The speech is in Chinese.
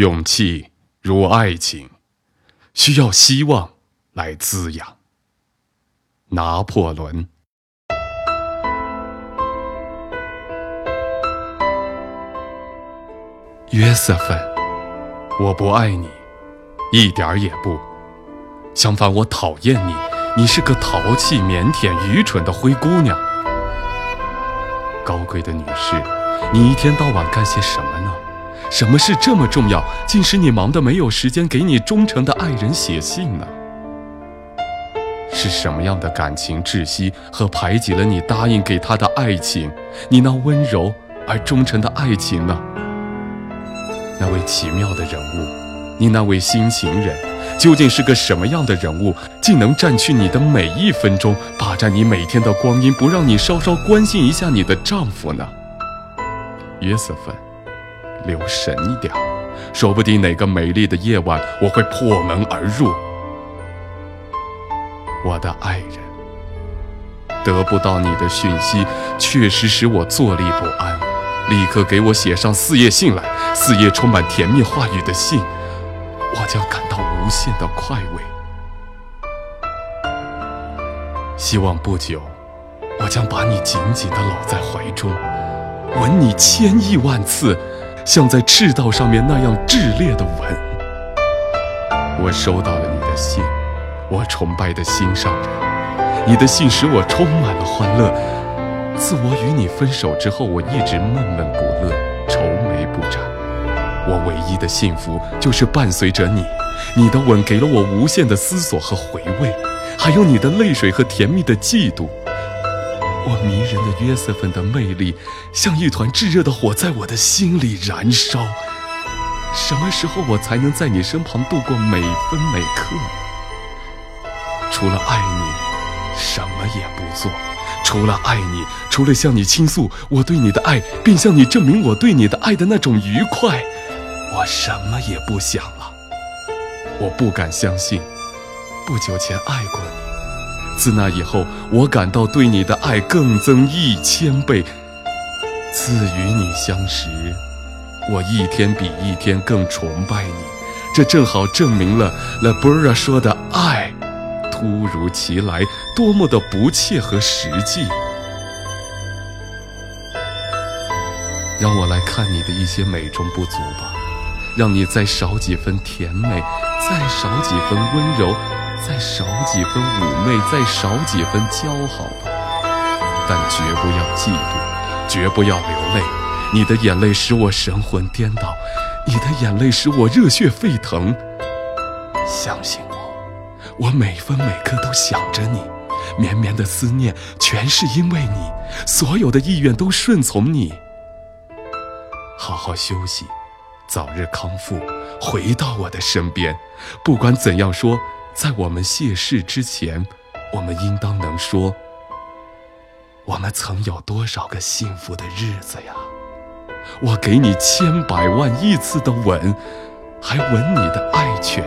勇气如爱情，需要希望来滋养。拿破仑。约瑟芬，我不爱你，一点儿也不。相反，我讨厌你。你是个淘气、腼腆、愚蠢的灰姑娘。高贵的女士，你一天到晚干些什么呢？什么事这么重要，竟使你忙得没有时间给你忠诚的爱人写信呢？是什么样的感情窒息和排挤了你答应给他的爱情？你那温柔而忠诚的爱情呢？那位奇妙的人物，你那位新情人，究竟是个什么样的人物，竟能占据你的每一分钟，霸占你每天的光阴，不让你稍稍关心一下你的丈夫呢？约瑟芬。留神一点，说不定哪个美丽的夜晚，我会破门而入。我的爱人，得不到你的讯息，确实使我坐立不安。立刻给我写上四页信来，四页充满甜蜜话语的信，我将感到无限的快慰。希望不久，我将把你紧紧地搂在怀中，吻你千亿万次。像在赤道上面那样炽烈的吻。我收到了你的信，我崇拜的心上人。你的信使我充满了欢乐。自我与你分手之后，我一直闷闷不乐，愁眉不展。我唯一的幸福就是伴随着你。你的吻给了我无限的思索和回味，还有你的泪水和甜蜜的嫉妒。我迷人的约瑟芬的魅力，像一团炙热的火，在我的心里燃烧。什么时候我才能在你身旁度过每分每刻？除了爱你，什么也不做。除了爱你，除了向你倾诉我对你的爱，并向你证明我对你的爱的那种愉快，我什么也不想了。我不敢相信，不久前爱过你。自那以后，我感到对你的爱更增一千倍。自与你相识，我一天比一天更崇拜你。这正好证明了 La b r a 说的爱，突如其来，多么的不切合实际。让我来看你的一些美中不足吧，让你再少几分甜美，再少几分温柔。再少几分妩媚，再少几分姣好吧，但绝不要嫉妒，绝不要流泪。你的眼泪使我神魂颠倒，你的眼泪使我热血沸腾。相信我，我每分每刻都想着你，绵绵的思念全是因为你，所有的意愿都顺从你。好好休息，早日康复，回到我的身边。不管怎样说。在我们谢世之前，我们应当能说：我们曾有多少个幸福的日子呀？我给你千百万亿次的吻，还吻你的爱犬。